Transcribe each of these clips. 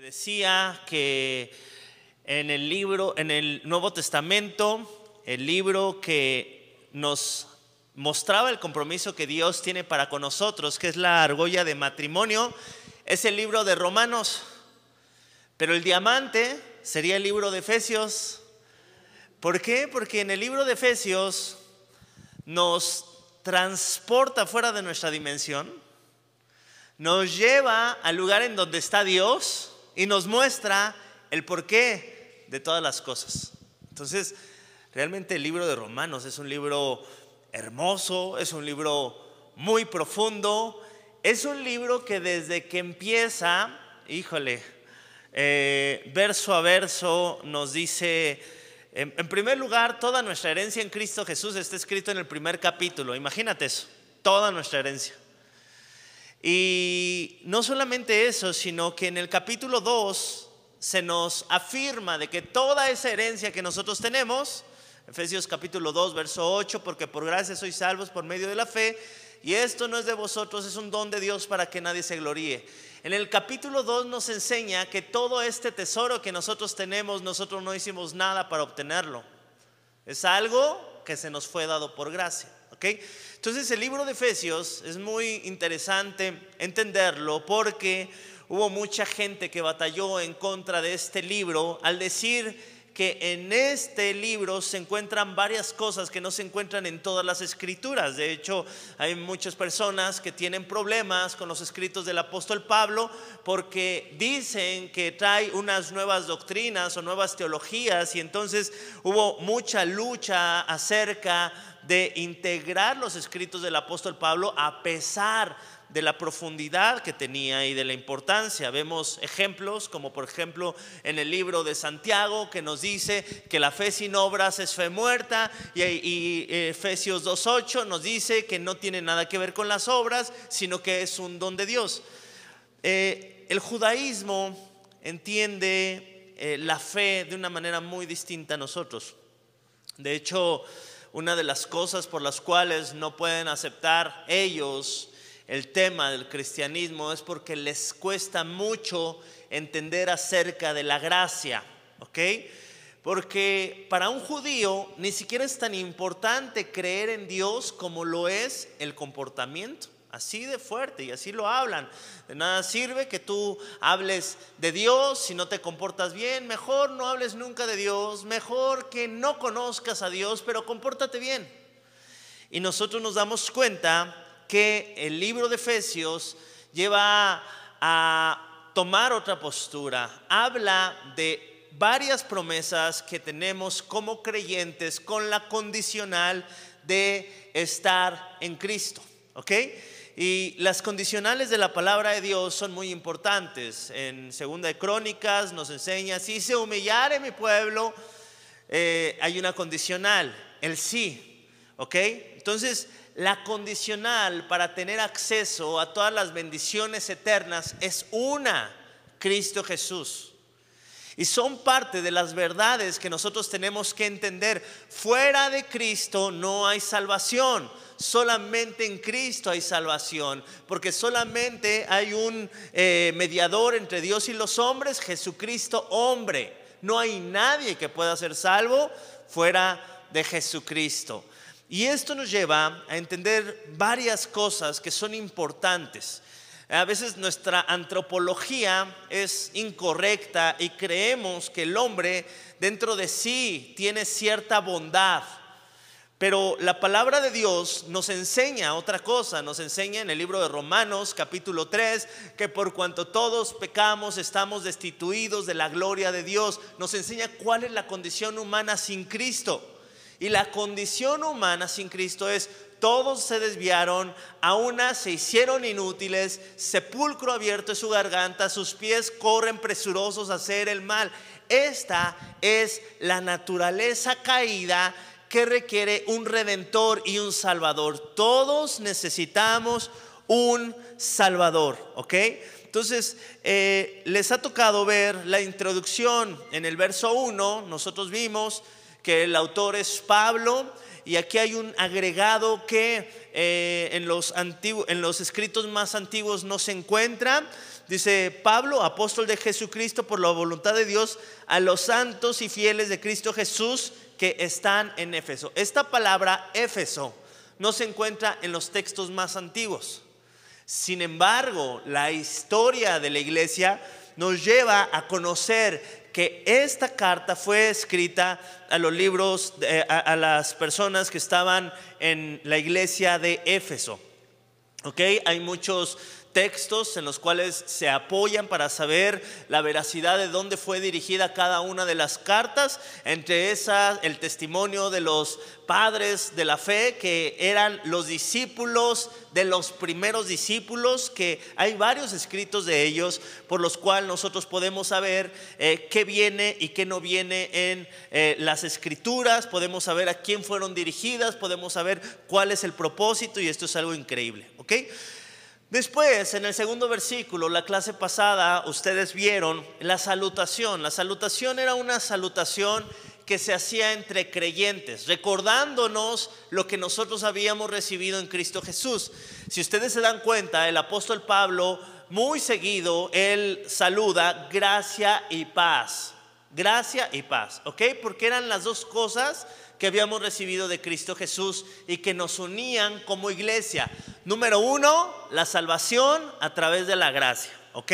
Decía que en el libro, en el Nuevo Testamento, el libro que nos mostraba el compromiso que Dios tiene para con nosotros, que es la argolla de matrimonio, es el libro de Romanos. Pero el diamante sería el libro de Efesios. ¿Por qué? Porque en el libro de Efesios nos transporta fuera de nuestra dimensión, nos lleva al lugar en donde está Dios y nos muestra el porqué de todas las cosas. Entonces, realmente el libro de Romanos es un libro hermoso, es un libro muy profundo, es un libro que desde que empieza, híjole, eh, verso a verso nos dice, en, en primer lugar, toda nuestra herencia en Cristo Jesús está escrito en el primer capítulo, imagínate eso, toda nuestra herencia. Y no solamente eso, sino que en el capítulo 2 se nos afirma de que toda esa herencia que nosotros tenemos, Efesios capítulo 2, verso 8, porque por gracia sois salvos por medio de la fe, y esto no es de vosotros, es un don de Dios para que nadie se gloríe. En el capítulo 2 nos enseña que todo este tesoro que nosotros tenemos, nosotros no hicimos nada para obtenerlo. Es algo que se nos fue dado por gracia. Entonces el libro de Efesios es muy interesante entenderlo porque hubo mucha gente que batalló en contra de este libro al decir que en este libro se encuentran varias cosas que no se encuentran en todas las escrituras. De hecho, hay muchas personas que tienen problemas con los escritos del apóstol Pablo porque dicen que trae unas nuevas doctrinas o nuevas teologías y entonces hubo mucha lucha acerca de integrar los escritos del apóstol Pablo a pesar de la profundidad que tenía y de la importancia. Vemos ejemplos como por ejemplo en el libro de Santiago que nos dice que la fe sin obras es fe muerta y, y Efesios 2.8 nos dice que no tiene nada que ver con las obras, sino que es un don de Dios. Eh, el judaísmo entiende eh, la fe de una manera muy distinta a nosotros. De hecho, una de las cosas por las cuales no pueden aceptar ellos el tema del cristianismo es porque les cuesta mucho entender acerca de la gracia, ¿ok? Porque para un judío ni siquiera es tan importante creer en Dios como lo es el comportamiento. Así de fuerte y así lo hablan. De nada sirve que tú hables de Dios si no te comportas bien. Mejor no hables nunca de Dios. Mejor que no conozcas a Dios, pero compórtate bien. Y nosotros nos damos cuenta que el libro de Efesios lleva a tomar otra postura. Habla de varias promesas que tenemos como creyentes con la condicional de estar en Cristo. ¿Ok? Y las condicionales de la palabra de Dios son muy importantes. En Segunda de Crónicas nos enseña, si se humillare mi pueblo, eh, hay una condicional, el sí. ¿Ok? Entonces, la condicional para tener acceso a todas las bendiciones eternas es una, Cristo Jesús. Y son parte de las verdades que nosotros tenemos que entender. Fuera de Cristo no hay salvación. Solamente en Cristo hay salvación. Porque solamente hay un eh, mediador entre Dios y los hombres, Jesucristo hombre. No hay nadie que pueda ser salvo fuera de Jesucristo. Y esto nos lleva a entender varias cosas que son importantes. A veces nuestra antropología es incorrecta y creemos que el hombre dentro de sí tiene cierta bondad. Pero la palabra de Dios nos enseña otra cosa, nos enseña en el libro de Romanos capítulo 3 que por cuanto todos pecamos estamos destituidos de la gloria de Dios, nos enseña cuál es la condición humana sin Cristo. Y la condición humana sin Cristo es, todos se desviaron, a una se hicieron inútiles, sepulcro abierto es su garganta, sus pies corren presurosos a hacer el mal. Esta es la naturaleza caída que requiere un redentor y un salvador. Todos necesitamos un salvador, ¿ok? Entonces, eh, les ha tocado ver la introducción en el verso 1, nosotros vimos que el autor es Pablo, y aquí hay un agregado que eh, en, los en los escritos más antiguos no se encuentra. Dice Pablo, apóstol de Jesucristo por la voluntad de Dios, a los santos y fieles de Cristo Jesús que están en Éfeso. Esta palabra Éfeso no se encuentra en los textos más antiguos. Sin embargo, la historia de la iglesia nos lleva a conocer que esta carta fue escrita a los libros, a, las personas que estaban en la iglesia de Éfeso. ¿Ok? Hay muchos textos en los cuales se apoyan para saber la veracidad de dónde fue dirigida cada una de las cartas, entre esas el testimonio de los padres de la fe que eran los discípulos de los primeros discípulos, que hay varios escritos de ellos por los cuales nosotros podemos saber eh, qué viene y qué no viene en eh, las escrituras, podemos saber a quién fueron dirigidas, podemos saber cuál es el propósito y esto es algo increíble, ¿ok? Después, en el segundo versículo, la clase pasada, ustedes vieron la salutación. La salutación era una salutación que se hacía entre creyentes, recordándonos lo que nosotros habíamos recibido en Cristo Jesús. Si ustedes se dan cuenta, el apóstol Pablo muy seguido, él saluda gracia y paz. Gracia y paz, ¿ok? Porque eran las dos cosas que habíamos recibido de Cristo Jesús y que nos unían como iglesia. Número uno, la salvación a través de la gracia. ¿Ok?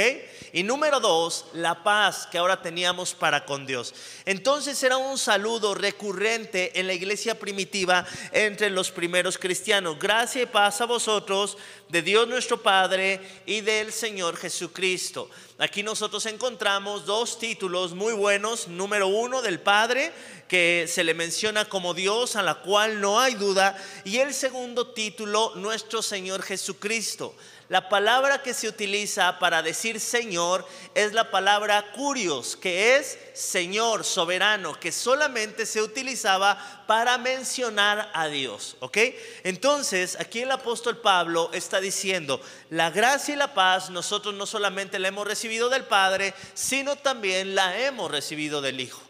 Y número dos, la paz que ahora teníamos para con Dios. Entonces era un saludo recurrente en la iglesia primitiva entre los primeros cristianos. Gracia y paz a vosotros, de Dios nuestro Padre y del Señor Jesucristo. Aquí nosotros encontramos dos títulos muy buenos. Número uno, del Padre, que se le menciona como Dios, a la cual no hay duda. Y el segundo título, nuestro Señor Jesucristo. La palabra que se utiliza para decir Señor es la palabra curios, que es Señor soberano, que solamente se utilizaba para mencionar a Dios. ¿Ok? Entonces, aquí el apóstol Pablo está diciendo, la gracia y la paz nosotros no solamente la hemos recibido del Padre, sino también la hemos recibido del Hijo.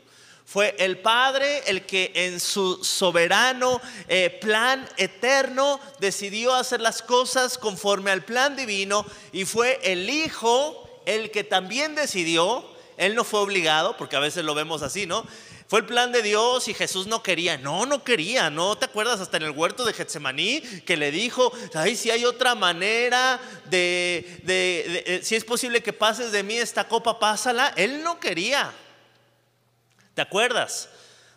Fue el Padre el que en su soberano eh, plan eterno decidió hacer las cosas conforme al plan divino y fue el Hijo el que también decidió, él no fue obligado, porque a veces lo vemos así, ¿no? Fue el plan de Dios y Jesús no quería. No, no quería. ¿No te acuerdas hasta en el huerto de Getsemaní que le dijo, ay, si hay otra manera de, de, eh, si es posible que pases de mí esta copa, pásala? Él no quería. ¿Te acuerdas?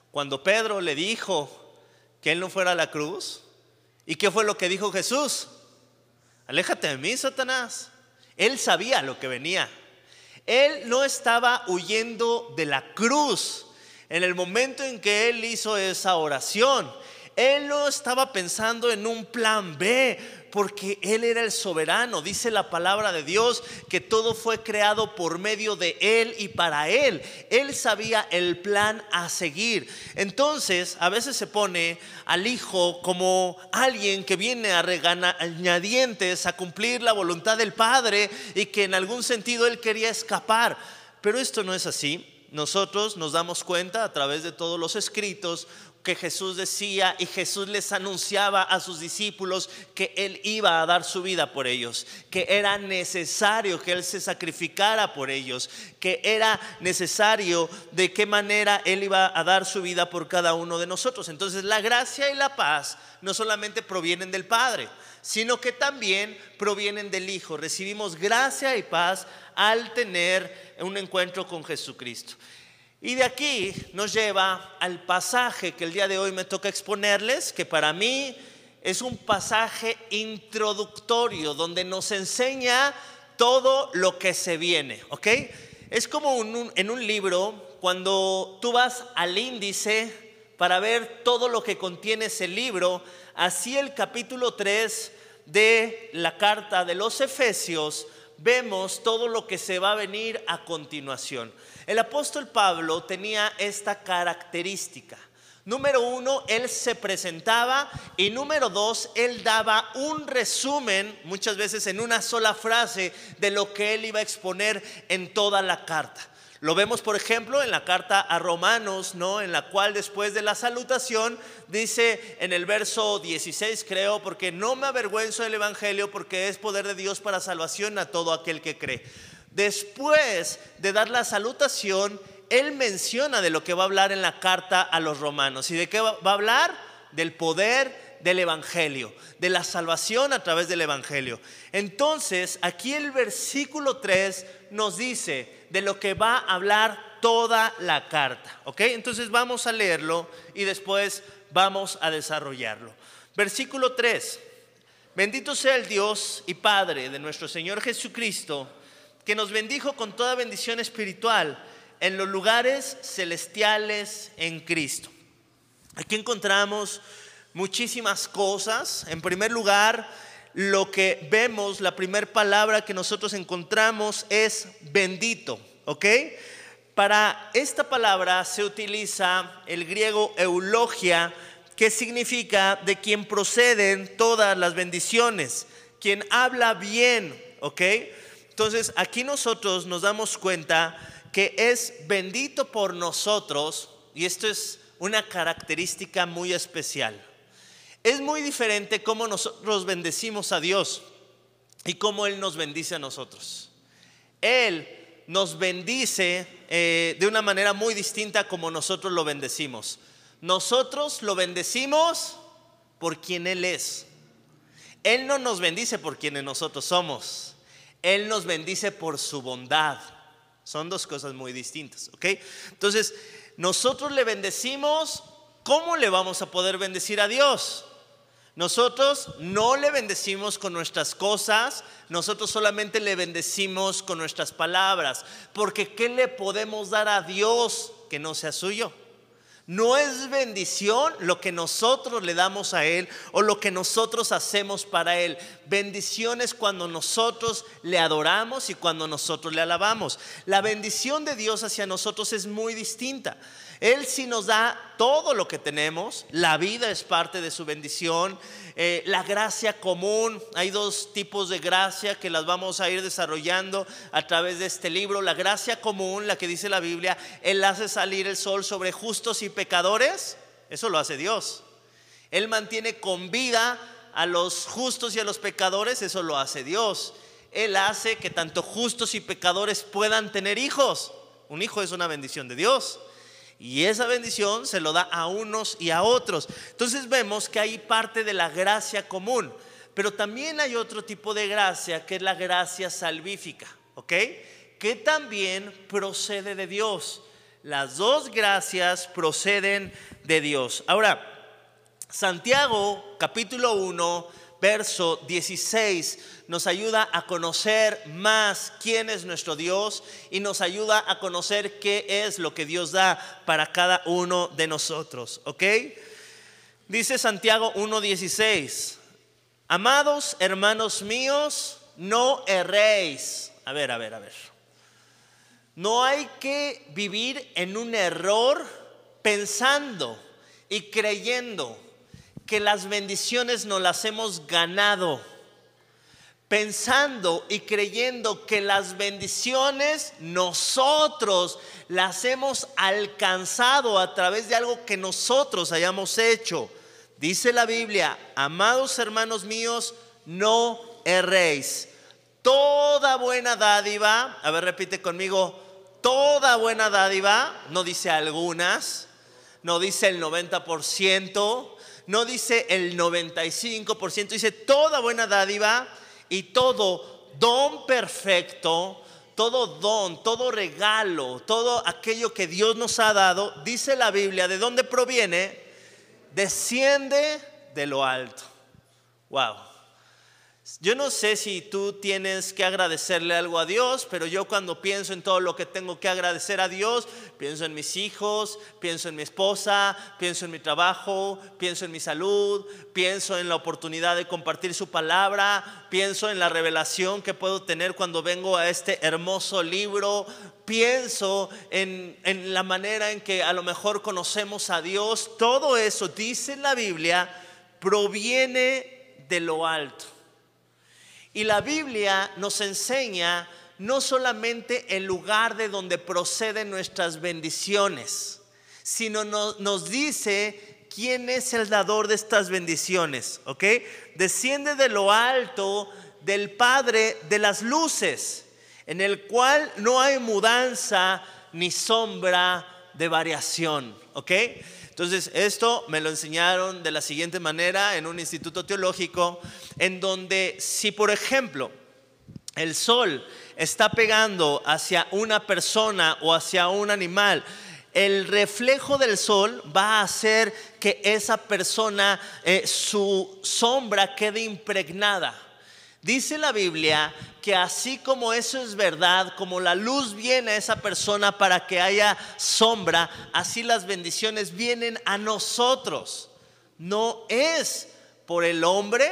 Cuando Pedro le dijo que él no fuera a la cruz. ¿Y qué fue lo que dijo Jesús? Aléjate de mí, Satanás. Él sabía lo que venía. Él no estaba huyendo de la cruz. En el momento en que él hizo esa oración, él no estaba pensando en un plan B, porque Él era el soberano. Dice la palabra de Dios que todo fue creado por medio de Él y para Él. Él sabía el plan a seguir. Entonces, a veces se pone al Hijo como alguien que viene a regañadientes a cumplir la voluntad del Padre y que en algún sentido Él quería escapar. Pero esto no es así. Nosotros nos damos cuenta a través de todos los escritos que Jesús decía y Jesús les anunciaba a sus discípulos que Él iba a dar su vida por ellos, que era necesario que Él se sacrificara por ellos, que era necesario de qué manera Él iba a dar su vida por cada uno de nosotros. Entonces la gracia y la paz no solamente provienen del Padre, sino que también provienen del Hijo. Recibimos gracia y paz al tener un encuentro con Jesucristo. Y de aquí nos lleva al pasaje que el día de hoy me toca exponerles, que para mí es un pasaje introductorio donde nos enseña todo lo que se viene, ¿ok? Es como en un libro, cuando tú vas al índice para ver todo lo que contiene ese libro, así el capítulo 3 de la carta de los Efesios, vemos todo lo que se va a venir a continuación. El apóstol Pablo tenía esta característica. Número uno, él se presentaba y número dos, él daba un resumen, muchas veces en una sola frase, de lo que él iba a exponer en toda la carta. Lo vemos, por ejemplo, en la carta a Romanos, ¿no? En la cual después de la salutación dice en el verso 16, creo, porque no me avergüenzo del evangelio porque es poder de Dios para salvación a todo aquel que cree. Después de dar la salutación, él menciona de lo que va a hablar en la carta a los romanos. ¿Y de qué va a hablar? Del poder del Evangelio, de la salvación a través del Evangelio. Entonces, aquí el versículo 3 nos dice de lo que va a hablar toda la carta. ¿Ok? Entonces vamos a leerlo y después vamos a desarrollarlo. Versículo 3. Bendito sea el Dios y Padre de nuestro Señor Jesucristo, que nos bendijo con toda bendición espiritual en los lugares celestiales en Cristo. Aquí encontramos muchísimas cosas. En primer lugar, lo que vemos, la primera palabra que nosotros encontramos es bendito, ¿ok? Para esta palabra se utiliza el griego eulogia, que significa de quien proceden todas las bendiciones, quien habla bien, ¿ok? Entonces aquí nosotros nos damos cuenta que es bendito por nosotros, y esto es una característica muy especial. Es muy diferente cómo nosotros bendecimos a Dios y cómo Él nos bendice a nosotros. Él nos bendice eh, de una manera muy distinta como nosotros lo bendecimos. Nosotros lo bendecimos por quien Él es. Él no nos bendice por quienes nosotros somos. Él nos bendice por su bondad. Son dos cosas muy distintas, ¿ok? Entonces, nosotros le bendecimos, ¿cómo le vamos a poder bendecir a Dios? Nosotros no le bendecimos con nuestras cosas, nosotros solamente le bendecimos con nuestras palabras, porque ¿qué le podemos dar a Dios que no sea suyo? No es bendición lo que nosotros le damos a Él o lo que nosotros hacemos para Él. Bendición es cuando nosotros le adoramos y cuando nosotros le alabamos. La bendición de Dios hacia nosotros es muy distinta. Él sí nos da todo lo que tenemos, la vida es parte de su bendición, eh, la gracia común, hay dos tipos de gracia que las vamos a ir desarrollando a través de este libro. La gracia común, la que dice la Biblia, Él hace salir el sol sobre justos y pecadores, eso lo hace Dios. Él mantiene con vida a los justos y a los pecadores, eso lo hace Dios. Él hace que tanto justos y pecadores puedan tener hijos. Un hijo es una bendición de Dios. Y esa bendición se lo da a unos y a otros. Entonces vemos que hay parte de la gracia común, pero también hay otro tipo de gracia que es la gracia salvífica, ¿ok? Que también procede de Dios. Las dos gracias proceden de Dios. Ahora, Santiago capítulo 1, verso 16 nos ayuda a conocer más quién es nuestro Dios y nos ayuda a conocer qué es lo que Dios da para cada uno de nosotros. ¿Ok? Dice Santiago 1.16, amados hermanos míos, no erréis. A ver, a ver, a ver. No hay que vivir en un error pensando y creyendo que las bendiciones nos las hemos ganado pensando y creyendo que las bendiciones nosotros las hemos alcanzado a través de algo que nosotros hayamos hecho. Dice la Biblia, amados hermanos míos, no erréis. Toda buena dádiva, a ver, repite conmigo, toda buena dádiva, no dice algunas, no dice el 90%, no dice el 95%, dice toda buena dádiva y todo don perfecto, todo don, todo regalo, todo aquello que Dios nos ha dado, dice la Biblia, ¿de dónde proviene? Desciende de lo alto. Wow. Yo no sé si tú tienes que agradecerle algo a Dios, pero yo cuando pienso en todo lo que tengo que agradecer a Dios, pienso en mis hijos, pienso en mi esposa, pienso en mi trabajo, pienso en mi salud, pienso en la oportunidad de compartir su palabra, pienso en la revelación que puedo tener cuando vengo a este hermoso libro, pienso en, en la manera en que a lo mejor conocemos a Dios. Todo eso, dice la Biblia, proviene de lo alto. Y la Biblia nos enseña no solamente el lugar de donde proceden nuestras bendiciones, sino nos dice quién es el dador de estas bendiciones, ¿ok? Desciende de lo alto del Padre de las luces, en el cual no hay mudanza ni sombra de variación. ¿Ok? Entonces, esto me lo enseñaron de la siguiente manera en un instituto teológico, en donde si, por ejemplo, el sol está pegando hacia una persona o hacia un animal, el reflejo del sol va a hacer que esa persona, eh, su sombra quede impregnada. Dice la Biblia así como eso es verdad, como la luz viene a esa persona para que haya sombra, así las bendiciones vienen a nosotros. No es por el hombre,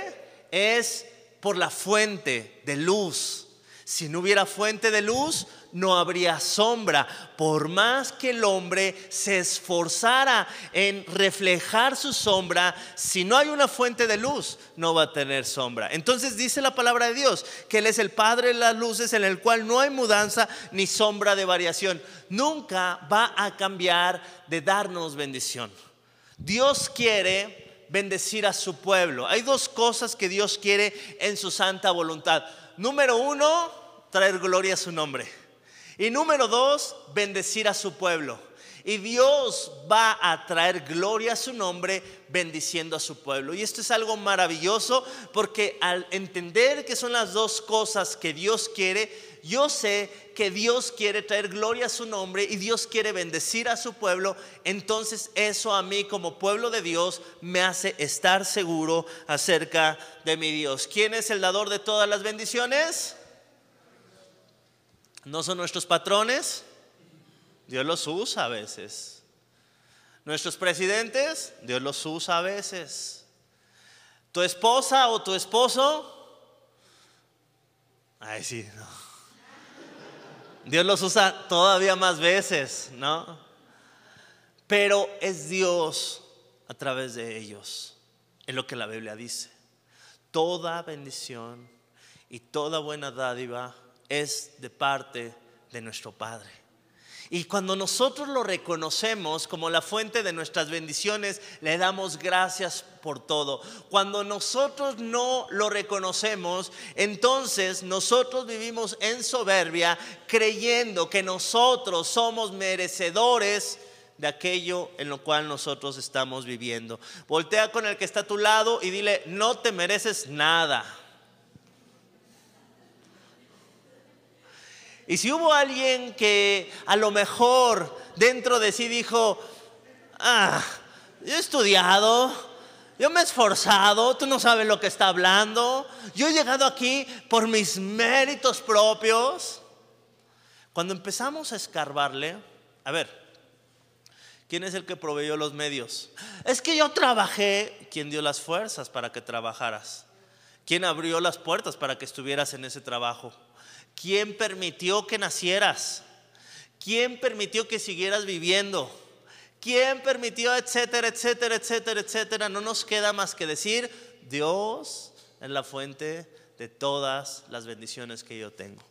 es por la fuente de luz. Si no hubiera fuente de luz, no habría sombra. Por más que el hombre se esforzara en reflejar su sombra, si no hay una fuente de luz, no va a tener sombra. Entonces dice la palabra de Dios que Él es el Padre de las luces en el cual no hay mudanza ni sombra de variación. Nunca va a cambiar de darnos bendición. Dios quiere bendecir a su pueblo. Hay dos cosas que Dios quiere en su santa voluntad. Número uno, traer gloria a su nombre. Y número dos, bendecir a su pueblo. Y Dios va a traer gloria a su nombre bendiciendo a su pueblo. Y esto es algo maravilloso porque al entender que son las dos cosas que Dios quiere, yo sé que Dios quiere traer gloria a su nombre y Dios quiere bendecir a su pueblo. Entonces eso a mí como pueblo de Dios me hace estar seguro acerca de mi Dios. ¿Quién es el dador de todas las bendiciones? ¿No son nuestros patrones? Dios los usa a veces. Nuestros presidentes, Dios los usa a veces. Tu esposa o tu esposo, ay sí, no. Dios los usa todavía más veces, ¿no? Pero es Dios a través de ellos, es lo que la Biblia dice. Toda bendición y toda buena dádiva es de parte de nuestro Padre. Y cuando nosotros lo reconocemos como la fuente de nuestras bendiciones, le damos gracias por todo. Cuando nosotros no lo reconocemos, entonces nosotros vivimos en soberbia, creyendo que nosotros somos merecedores de aquello en lo cual nosotros estamos viviendo. Voltea con el que está a tu lado y dile, no te mereces nada. Y si hubo alguien que a lo mejor dentro de sí dijo, ah, yo he estudiado, yo me he esforzado, tú no sabes lo que está hablando, yo he llegado aquí por mis méritos propios. Cuando empezamos a escarbarle, a ver, ¿quién es el que proveyó los medios? Es que yo trabajé, ¿quién dio las fuerzas para que trabajaras? ¿Quién abrió las puertas para que estuvieras en ese trabajo? ¿Quién permitió que nacieras? ¿Quién permitió que siguieras viviendo? ¿Quién permitió, etcétera, etcétera, etcétera, etcétera? No nos queda más que decir, Dios es la fuente de todas las bendiciones que yo tengo.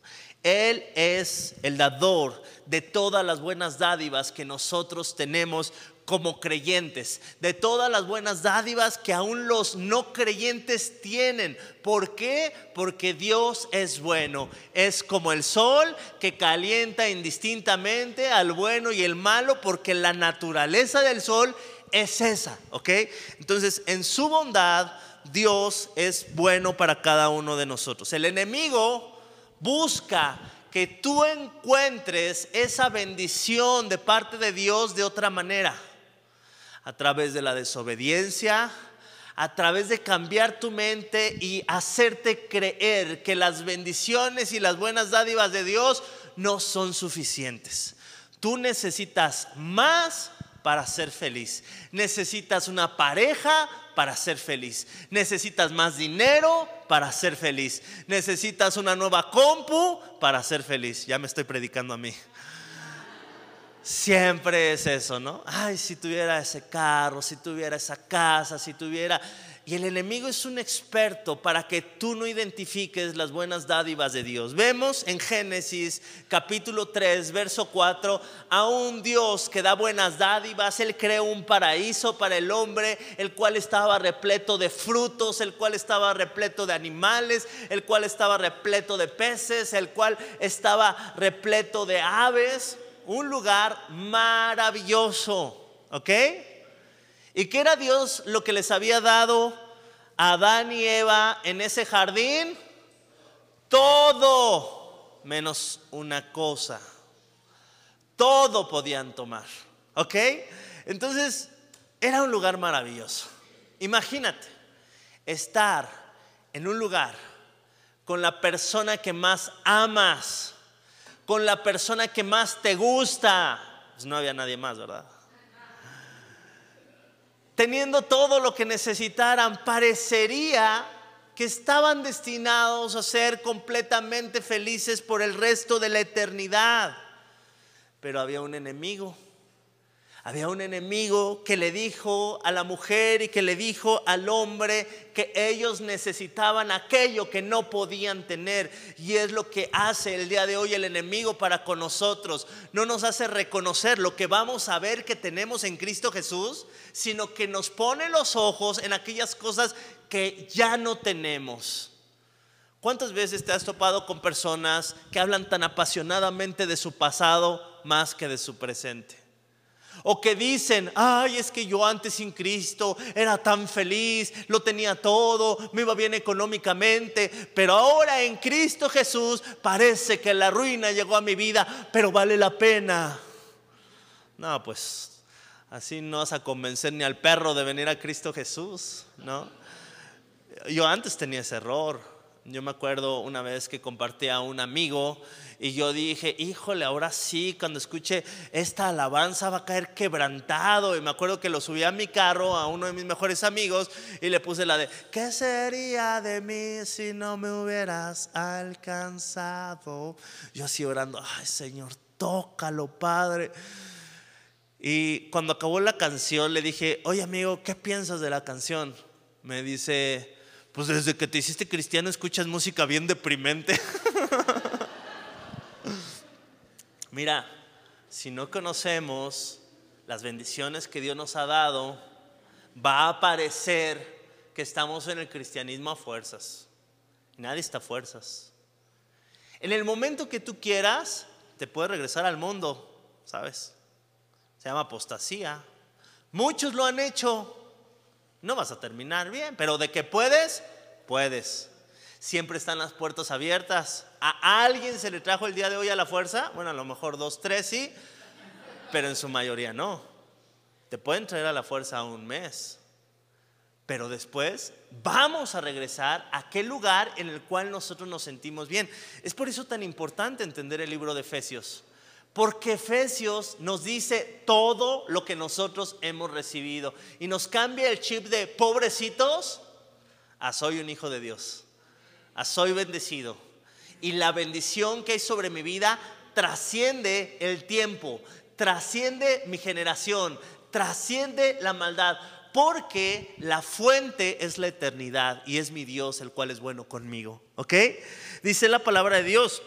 Él es el dador de todas las buenas dádivas que nosotros tenemos como creyentes, de todas las buenas dádivas que aún los no creyentes tienen. ¿Por qué? Porque Dios es bueno. Es como el sol que calienta indistintamente al bueno y el malo, porque la naturaleza del sol es esa, ¿ok? Entonces, en su bondad, Dios es bueno para cada uno de nosotros. El enemigo busca que tú encuentres esa bendición de parte de Dios de otra manera a través de la desobediencia, a través de cambiar tu mente y hacerte creer que las bendiciones y las buenas dádivas de Dios no son suficientes. Tú necesitas más para ser feliz. Necesitas una pareja para ser feliz. Necesitas más dinero para ser feliz. Necesitas una nueva compu para ser feliz. Ya me estoy predicando a mí. Siempre es eso, ¿no? Ay, si tuviera ese carro, si tuviera esa casa, si tuviera... Y el enemigo es un experto para que tú no identifiques las buenas dádivas de Dios. Vemos en Génesis capítulo 3, verso 4, a un Dios que da buenas dádivas. Él creó un paraíso para el hombre, el cual estaba repleto de frutos, el cual estaba repleto de animales, el cual estaba repleto de peces, el cual estaba repleto de aves. Un lugar maravilloso, ¿ok? ¿Y qué era Dios lo que les había dado a Adán y Eva en ese jardín? Todo menos una cosa. Todo podían tomar. ¿Ok? Entonces, era un lugar maravilloso. Imagínate estar en un lugar con la persona que más amas, con la persona que más te gusta. Pues no había nadie más, ¿verdad? teniendo todo lo que necesitaran, parecería que estaban destinados a ser completamente felices por el resto de la eternidad. Pero había un enemigo había un enemigo que le dijo a la mujer y que le dijo al hombre que ellos necesitaban aquello que no podían tener. Y es lo que hace el día de hoy el enemigo para con nosotros. No nos hace reconocer lo que vamos a ver que tenemos en Cristo Jesús, sino que nos pone los ojos en aquellas cosas que ya no tenemos. ¿Cuántas veces te has topado con personas que hablan tan apasionadamente de su pasado más que de su presente? O que dicen, ay, es que yo antes sin Cristo era tan feliz, lo tenía todo, me iba bien económicamente, pero ahora en Cristo Jesús parece que la ruina llegó a mi vida, pero vale la pena. No, pues así no vas a convencer ni al perro de venir a Cristo Jesús, ¿no? Yo antes tenía ese error. Yo me acuerdo una vez que compartí a un amigo y yo dije, híjole, ahora sí, cuando escuche esta alabanza va a caer quebrantado. Y me acuerdo que lo subí a mi carro a uno de mis mejores amigos y le puse la de, ¿qué sería de mí si no me hubieras alcanzado? Yo así orando, ay Señor, tócalo, Padre. Y cuando acabó la canción le dije, oye amigo, ¿qué piensas de la canción? Me dice, pues desde que te hiciste cristiano escuchas música bien deprimente. Mira, si no conocemos las bendiciones que Dios nos ha dado, va a parecer que estamos en el cristianismo a fuerzas. Nadie está a fuerzas. En el momento que tú quieras, te puedes regresar al mundo, ¿sabes? Se llama apostasía. Muchos lo han hecho. No vas a terminar bien, pero de que puedes, puedes. Siempre están las puertas abiertas. ¿A alguien se le trajo el día de hoy a la fuerza? Bueno, a lo mejor dos, tres sí, pero en su mayoría no. Te pueden traer a la fuerza un mes, pero después vamos a regresar a aquel lugar en el cual nosotros nos sentimos bien. Es por eso tan importante entender el libro de Efesios. Porque Efesios nos dice todo lo que nosotros hemos recibido y nos cambia el chip de pobrecitos a soy un hijo de Dios, a soy bendecido, y la bendición que hay sobre mi vida trasciende el tiempo, trasciende mi generación, trasciende la maldad, porque la fuente es la eternidad y es mi Dios el cual es bueno conmigo. ¿Ok? Dice la palabra de Dios.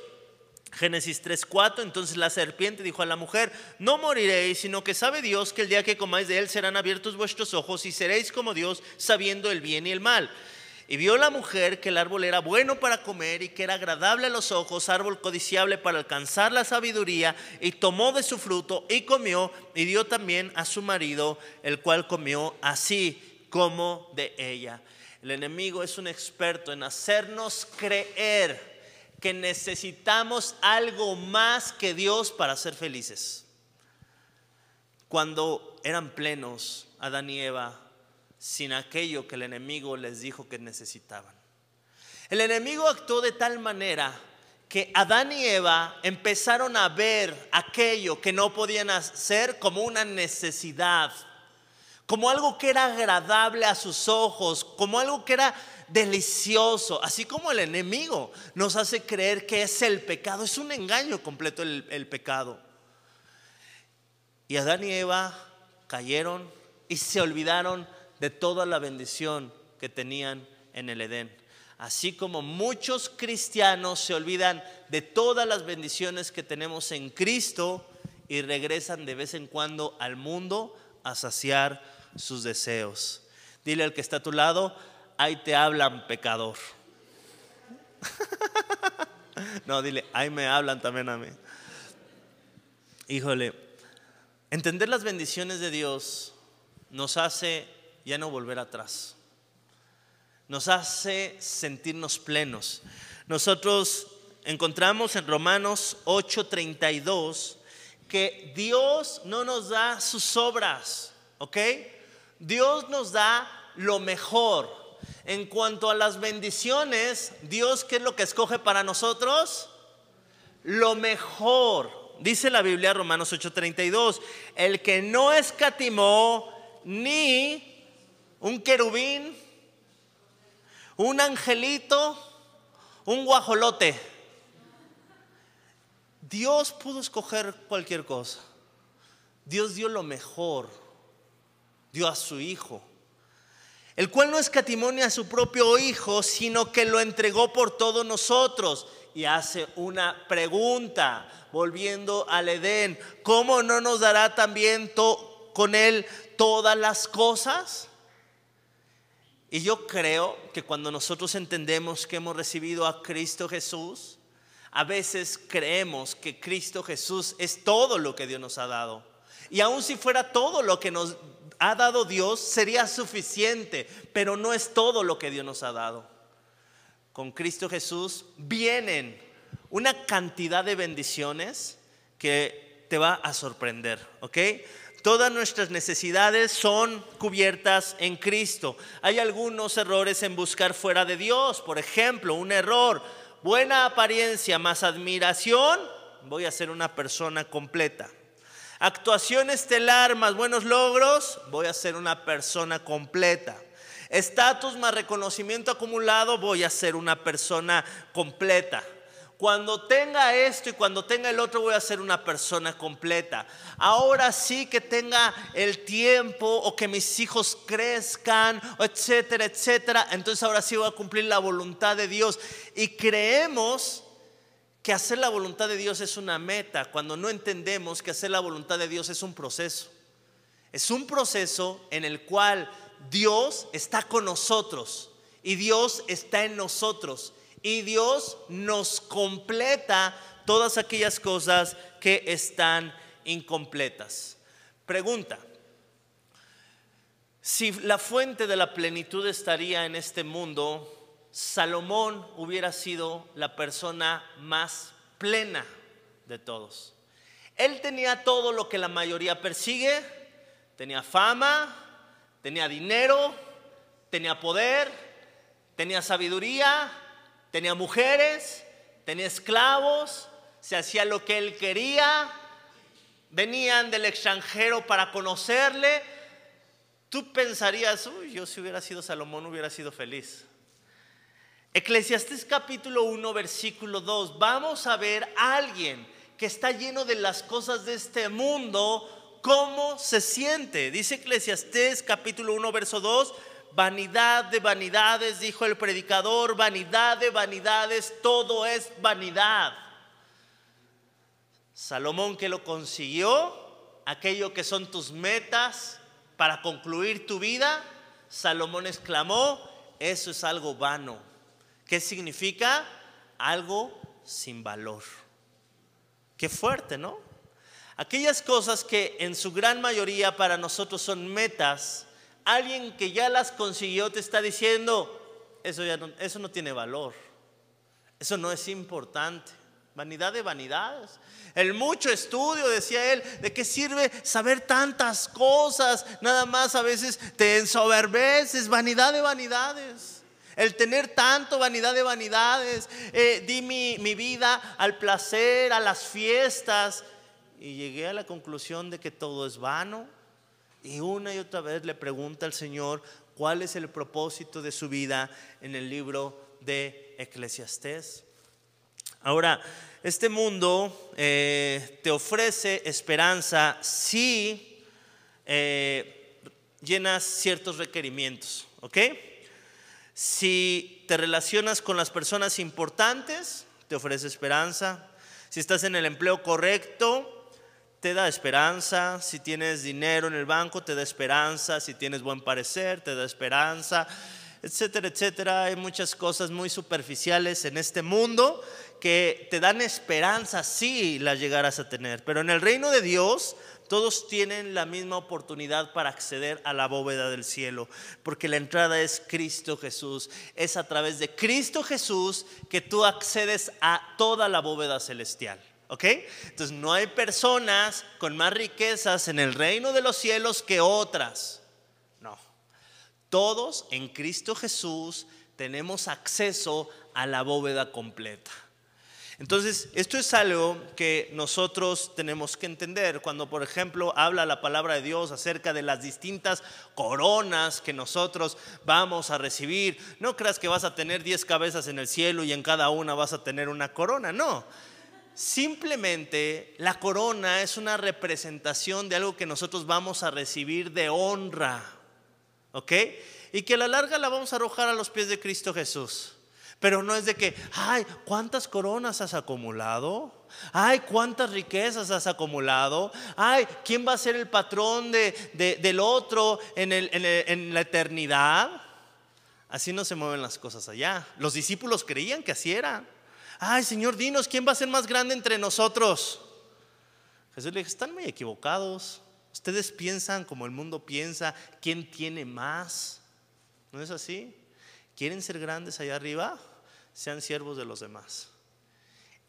Génesis 3:4, entonces la serpiente dijo a la mujer, no moriréis, sino que sabe Dios que el día que comáis de él serán abiertos vuestros ojos y seréis como Dios, sabiendo el bien y el mal. Y vio la mujer que el árbol era bueno para comer y que era agradable a los ojos, árbol codiciable para alcanzar la sabiduría, y tomó de su fruto y comió, y dio también a su marido, el cual comió así como de ella. El enemigo es un experto en hacernos creer que necesitamos algo más que Dios para ser felices. Cuando eran plenos, Adán y Eva sin aquello que el enemigo les dijo que necesitaban. El enemigo actuó de tal manera que Adán y Eva empezaron a ver aquello que no podían hacer como una necesidad, como algo que era agradable a sus ojos, como algo que era delicioso, así como el enemigo nos hace creer que es el pecado, es un engaño completo el, el pecado. Y Adán y Eva cayeron y se olvidaron de toda la bendición que tenían en el Edén. Así como muchos cristianos se olvidan de todas las bendiciones que tenemos en Cristo y regresan de vez en cuando al mundo a saciar sus deseos. Dile al que está a tu lado, ahí te hablan pecador. no, dile, ahí me hablan también a mí. Híjole, entender las bendiciones de Dios nos hace ya no volver atrás. Nos hace sentirnos plenos. Nosotros encontramos en Romanos 8:32 que Dios no nos da sus obras, ¿ok? Dios nos da lo mejor. En cuanto a las bendiciones, Dios, ¿qué es lo que escoge para nosotros? Lo mejor. Dice la Biblia Romanos 8:32, el que no escatimó ni un querubín, un angelito, un guajolote. Dios pudo escoger cualquier cosa. Dios dio lo mejor. Dio a su Hijo. El cual no escatimó ni a su propio Hijo, sino que lo entregó por todos nosotros. Y hace una pregunta, volviendo al Edén. ¿Cómo no nos dará también con Él todas las cosas? Y yo creo que cuando nosotros entendemos que hemos recibido a Cristo Jesús, a veces creemos que Cristo Jesús es todo lo que Dios nos ha dado. Y aun si fuera todo lo que nos ha dado Dios, sería suficiente, pero no es todo lo que Dios nos ha dado. Con Cristo Jesús vienen una cantidad de bendiciones que te va a sorprender, ¿ok? Todas nuestras necesidades son cubiertas en Cristo. Hay algunos errores en buscar fuera de Dios. Por ejemplo, un error, buena apariencia más admiración, voy a ser una persona completa. Actuación estelar más buenos logros, voy a ser una persona completa. Estatus más reconocimiento acumulado, voy a ser una persona completa. Cuando tenga esto y cuando tenga el otro voy a ser una persona completa. Ahora sí que tenga el tiempo o que mis hijos crezcan, etcétera, etcétera. Entonces ahora sí voy a cumplir la voluntad de Dios. Y creemos que hacer la voluntad de Dios es una meta cuando no entendemos que hacer la voluntad de Dios es un proceso. Es un proceso en el cual Dios está con nosotros y Dios está en nosotros y Dios nos completa todas aquellas cosas que están incompletas. Pregunta, si la fuente de la plenitud estaría en este mundo, Salomón hubiera sido la persona más plena de todos. Él tenía todo lo que la mayoría persigue, tenía fama, tenía dinero, tenía poder, tenía sabiduría, Tenía mujeres, tenía esclavos, se hacía lo que él quería, venían del extranjero para conocerle. Tú pensarías, uy, yo si hubiera sido Salomón hubiera sido feliz. Eclesiastés capítulo 1, versículo 2. Vamos a ver a alguien que está lleno de las cosas de este mundo, cómo se siente. Dice Eclesiastés capítulo 1, verso 2. Vanidad de vanidades, dijo el predicador, vanidad de vanidades, todo es vanidad. Salomón que lo consiguió, aquello que son tus metas para concluir tu vida, Salomón exclamó, eso es algo vano. ¿Qué significa? Algo sin valor. Qué fuerte, ¿no? Aquellas cosas que en su gran mayoría para nosotros son metas, alguien que ya las consiguió te está diciendo, eso, ya no, eso no tiene valor, eso no es importante. Vanidad de vanidades. El mucho estudio, decía él, ¿de qué sirve saber tantas cosas? Nada más a veces te ensoberbeces, vanidad de vanidades. El tener tanto vanidad de vanidades, eh, di mi, mi vida al placer, a las fiestas. Y llegué a la conclusión de que todo es vano, y una y otra vez le pregunta al Señor cuál es el propósito de su vida en el libro de Eclesiastés. Ahora, este mundo eh, te ofrece esperanza si eh, llenas ciertos requerimientos, ¿ok? Si te relacionas con las personas importantes, te ofrece esperanza. Si estás en el empleo correcto, te da esperanza. Si tienes dinero en el banco, te da esperanza. Si tienes buen parecer, te da esperanza, etcétera, etcétera. Hay muchas cosas muy superficiales en este mundo que te dan esperanza si las llegaras a tener. Pero en el reino de Dios, todos tienen la misma oportunidad para acceder a la bóveda del cielo, porque la entrada es Cristo Jesús. Es a través de Cristo Jesús que tú accedes a toda la bóveda celestial. ¿Ok? Entonces no hay personas con más riquezas en el reino de los cielos que otras. No. Todos en Cristo Jesús tenemos acceso a la bóveda completa. Entonces, esto es algo que nosotros tenemos que entender cuando, por ejemplo, habla la palabra de Dios acerca de las distintas coronas que nosotros vamos a recibir. No creas que vas a tener 10 cabezas en el cielo y en cada una vas a tener una corona, no. Simplemente la corona es una representación de algo que nosotros vamos a recibir de honra, ¿ok? Y que a la larga la vamos a arrojar a los pies de Cristo Jesús. Pero no es de que, ay, ¿cuántas coronas has acumulado? Ay, ¿cuántas riquezas has acumulado? Ay, ¿quién va a ser el patrón de, del otro en, en la eternidad? Así no se mueven las cosas allá. Los discípulos creían que así era. Ay, Señor, dinos, ¿quién va a ser más grande entre nosotros? Jesús le dijo, están muy equivocados. Ustedes piensan como el mundo piensa, ¿quién tiene más? ¿No es así? ¿Quieren ser grandes allá arriba? Sean siervos de los demás.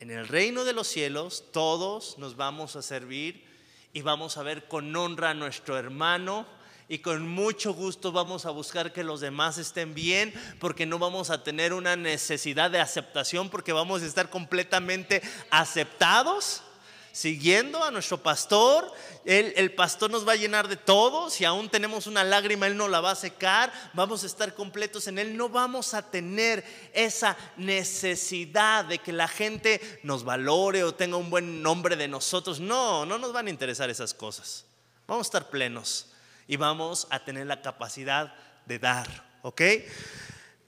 En el reino de los cielos todos nos vamos a servir y vamos a ver con honra a nuestro hermano y con mucho gusto vamos a buscar que los demás estén bien porque no vamos a tener una necesidad de aceptación porque vamos a estar completamente aceptados siguiendo a nuestro pastor. el pastor nos va a llenar de todo. Si aún tenemos una lágrima, Él no la va a secar. Vamos a estar completos en Él. No vamos a tener esa necesidad de que la gente nos valore o tenga un buen nombre de nosotros. No, no nos van a interesar esas cosas. Vamos a estar plenos y vamos a tener la capacidad de dar. ¿Ok?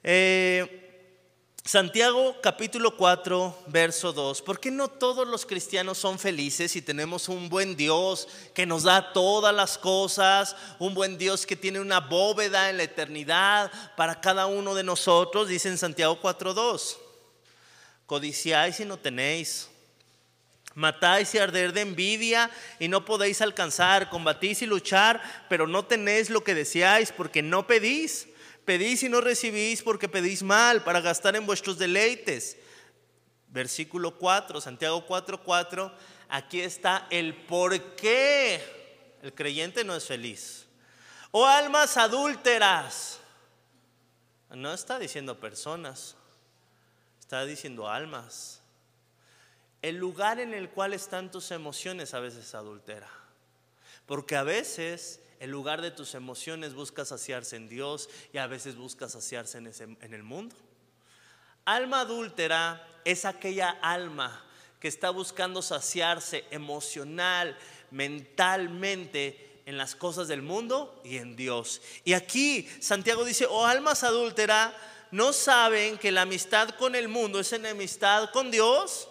Eh, Santiago capítulo 4, verso 2. ¿Por qué no todos los cristianos son felices y tenemos un buen Dios que nos da todas las cosas? Un buen Dios que tiene una bóveda en la eternidad para cada uno de nosotros, dice en Santiago 4, 2. Codiciáis y no tenéis. Matáis y arder de envidia y no podéis alcanzar. Combatís y luchar, pero no tenéis lo que deseáis porque no pedís. Pedís y no recibís porque pedís mal para gastar en vuestros deleites. Versículo 4, Santiago 4, 4. Aquí está el por qué el creyente no es feliz. Oh, almas adúlteras. No está diciendo personas, está diciendo almas. El lugar en el cual están tus emociones a veces adultera. Porque a veces en lugar de tus emociones busca saciarse en Dios y a veces busca saciarse en, en el mundo. Alma adúltera es aquella alma que está buscando saciarse emocional, mentalmente en las cosas del mundo y en Dios. Y aquí Santiago dice, oh almas adúltera, ¿no saben que la amistad con el mundo es enemistad con Dios?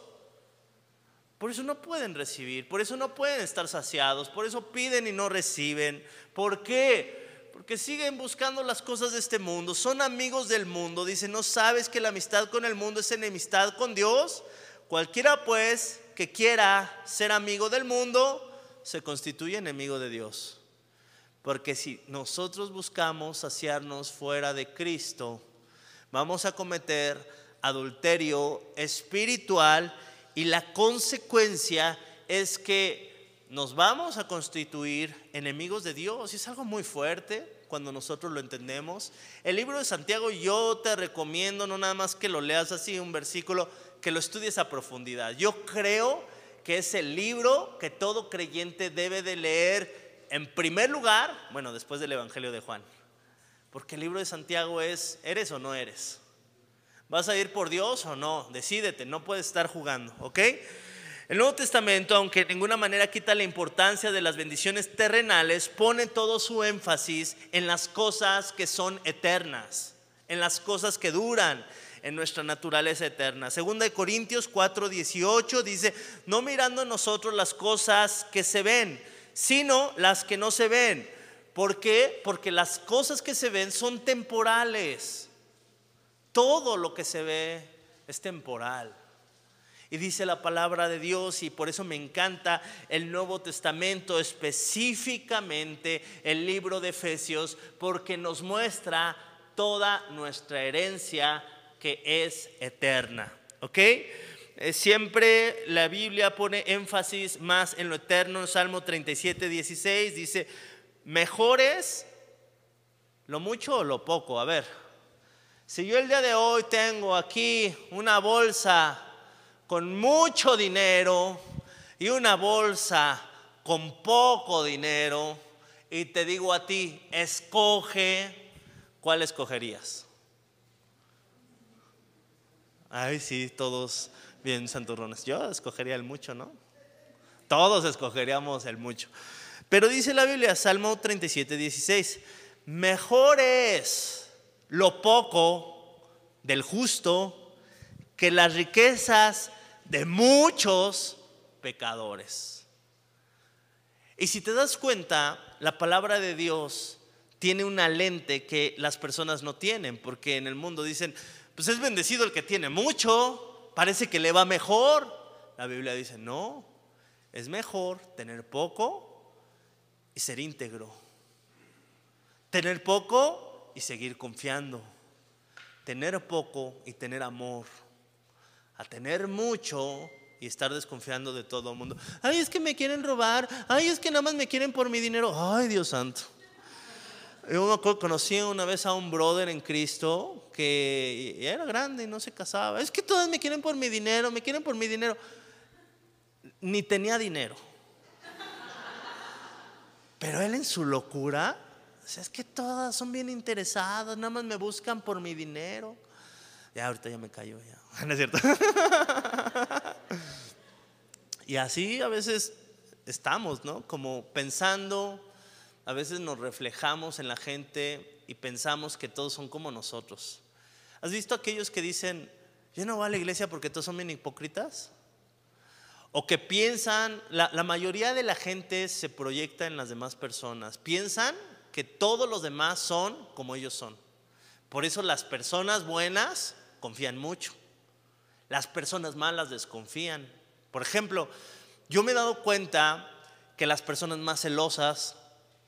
Por eso no pueden recibir, por eso no pueden estar saciados, por eso piden y no reciben. ¿Por qué? Porque siguen buscando las cosas de este mundo, son amigos del mundo. Dicen, ¿no sabes que la amistad con el mundo es enemistad con Dios? Cualquiera pues que quiera ser amigo del mundo, se constituye enemigo de Dios. Porque si nosotros buscamos saciarnos fuera de Cristo, vamos a cometer adulterio espiritual y la consecuencia es que nos vamos a constituir enemigos de Dios. Y es algo muy fuerte cuando nosotros lo entendemos. El libro de Santiago yo te recomiendo no nada más que lo leas así, un versículo, que lo estudies a profundidad. Yo creo que es el libro que todo creyente debe de leer en primer lugar, bueno, después del Evangelio de Juan. Porque el libro de Santiago es, ¿eres o no eres? ¿Vas a ir por Dios o no? Decídete, no puedes estar jugando, ¿ok? El Nuevo Testamento, aunque de ninguna manera quita la importancia de las bendiciones terrenales, pone todo su énfasis en las cosas que son eternas. en las cosas que duran, en nuestra naturaleza eterna. Segunda de Corintios 4, 18 dice, no mirando nosotros las cosas que se ven, sino las que no se ven. ¿Por qué? Porque las cosas que se ven son temporales. Todo lo que se ve es temporal. Y dice la palabra de Dios y por eso me encanta el Nuevo Testamento, específicamente el libro de Efesios, porque nos muestra toda nuestra herencia que es eterna. ¿Ok? Eh, siempre la Biblia pone énfasis más en lo eterno. En Salmo 37, 16 dice, mejor es lo mucho o lo poco. A ver, si yo el día de hoy tengo aquí una bolsa con mucho dinero y una bolsa con poco dinero y te digo a ti, escoge, ¿cuál escogerías? Ay, sí, todos bien santurrones. Yo escogería el mucho, ¿no? Todos escogeríamos el mucho. Pero dice la Biblia, Salmo 37, 16, mejor es lo poco del justo que las riquezas de muchos pecadores. Y si te das cuenta, la palabra de Dios tiene una lente que las personas no tienen, porque en el mundo dicen, pues es bendecido el que tiene mucho, parece que le va mejor. La Biblia dice, no, es mejor tener poco y ser íntegro. Tener poco y seguir confiando. Tener poco y tener amor a tener mucho y estar desconfiando de todo el mundo. Ay, es que me quieren robar. Ay, es que nada más me quieren por mi dinero. Ay, Dios santo. Yo conocí una vez a un brother en Cristo que era grande y no se casaba. Es que todas me quieren por mi dinero, me quieren por mi dinero. Ni tenía dinero. Pero él en su locura, es que todas son bien interesadas, nada más me buscan por mi dinero. Ya ahorita ya me cayó ya. ¿No es cierto? y así a veces estamos, ¿no? Como pensando, a veces nos reflejamos en la gente y pensamos que todos son como nosotros. ¿Has visto aquellos que dicen, yo no voy a la iglesia porque todos son bien hipócritas? O que piensan, la, la mayoría de la gente se proyecta en las demás personas, piensan que todos los demás son como ellos son. Por eso las personas buenas confían mucho. Las personas malas desconfían. Por ejemplo, yo me he dado cuenta que las personas más celosas